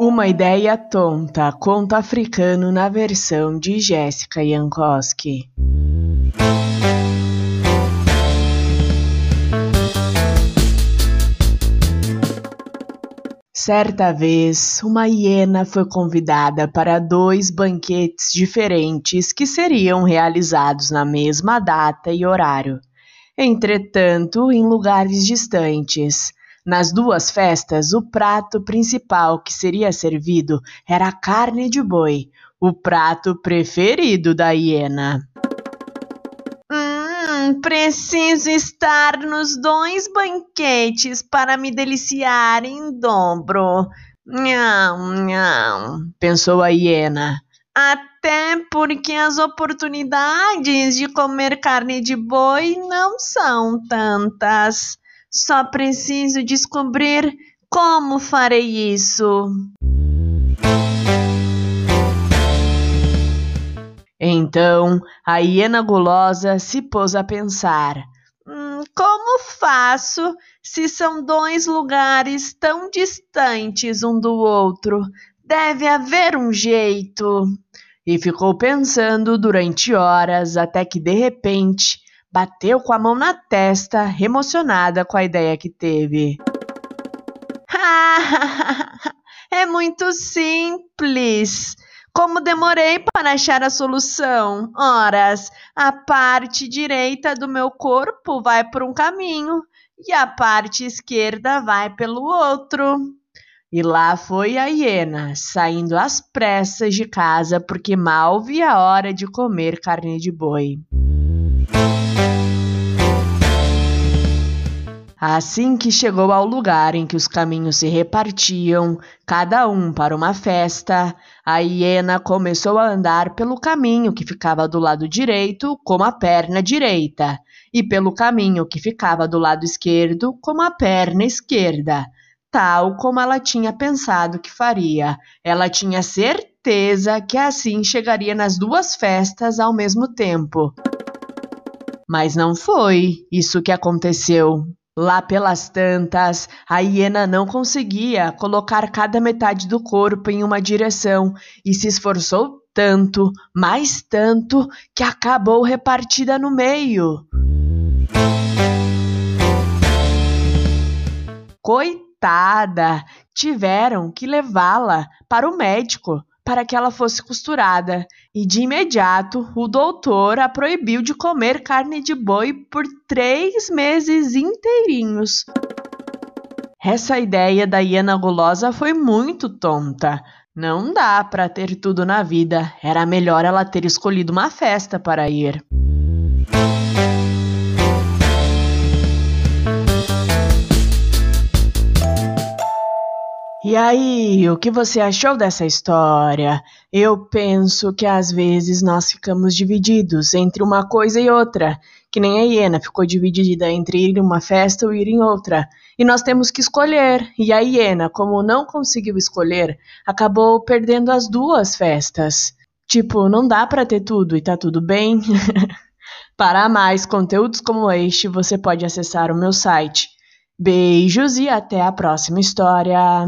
Uma ideia tonta, conto africano na versão de Jéssica Jankowski. Certa vez, uma hiena foi convidada para dois banquetes diferentes que seriam realizados na mesma data e horário. Entretanto, em lugares distantes. Nas duas festas, o prato principal que seria servido era carne de boi, o prato preferido da hiena. Hum, preciso estar nos dois banquetes para me deliciar em dobro. Nham, nham, pensou a hiena. Até porque as oportunidades de comer carne de boi não são tantas. Só preciso descobrir como farei isso. Então a hiena gulosa se pôs a pensar: hum, como faço se são dois lugares tão distantes um do outro? Deve haver um jeito. E ficou pensando durante horas até que de repente bateu com a mão na testa, emocionada com a ideia que teve. é muito simples. Como demorei para achar a solução? Horas, a parte direita do meu corpo vai por um caminho e a parte esquerda vai pelo outro. E lá foi a hiena, saindo às pressas de casa porque mal via a hora de comer carne de boi. Assim que chegou ao lugar em que os caminhos se repartiam, cada um para uma festa, a hiena começou a andar pelo caminho que ficava do lado direito, com a perna direita, e pelo caminho que ficava do lado esquerdo, com a perna esquerda, tal como ela tinha pensado que faria. Ela tinha certeza que assim chegaria nas duas festas ao mesmo tempo. Mas não foi isso que aconteceu. Lá pelas tantas, a hiena não conseguia colocar cada metade do corpo em uma direção e se esforçou tanto, mais tanto, que acabou repartida no meio. Coitada! Tiveram que levá-la para o médico para que ela fosse costurada, e de imediato o doutor a proibiu de comer carne de boi por três meses inteirinhos. Essa ideia da hiena gulosa foi muito tonta. Não dá para ter tudo na vida, era melhor ela ter escolhido uma festa para ir. E aí, o que você achou dessa história? Eu penso que às vezes nós ficamos divididos entre uma coisa e outra, que nem a hiena ficou dividida entre ir em uma festa ou ir em outra. E nós temos que escolher. E a hiena, como não conseguiu escolher, acabou perdendo as duas festas. Tipo, não dá para ter tudo e tá tudo bem? para mais conteúdos como este, você pode acessar o meu site Beijos e até a próxima história!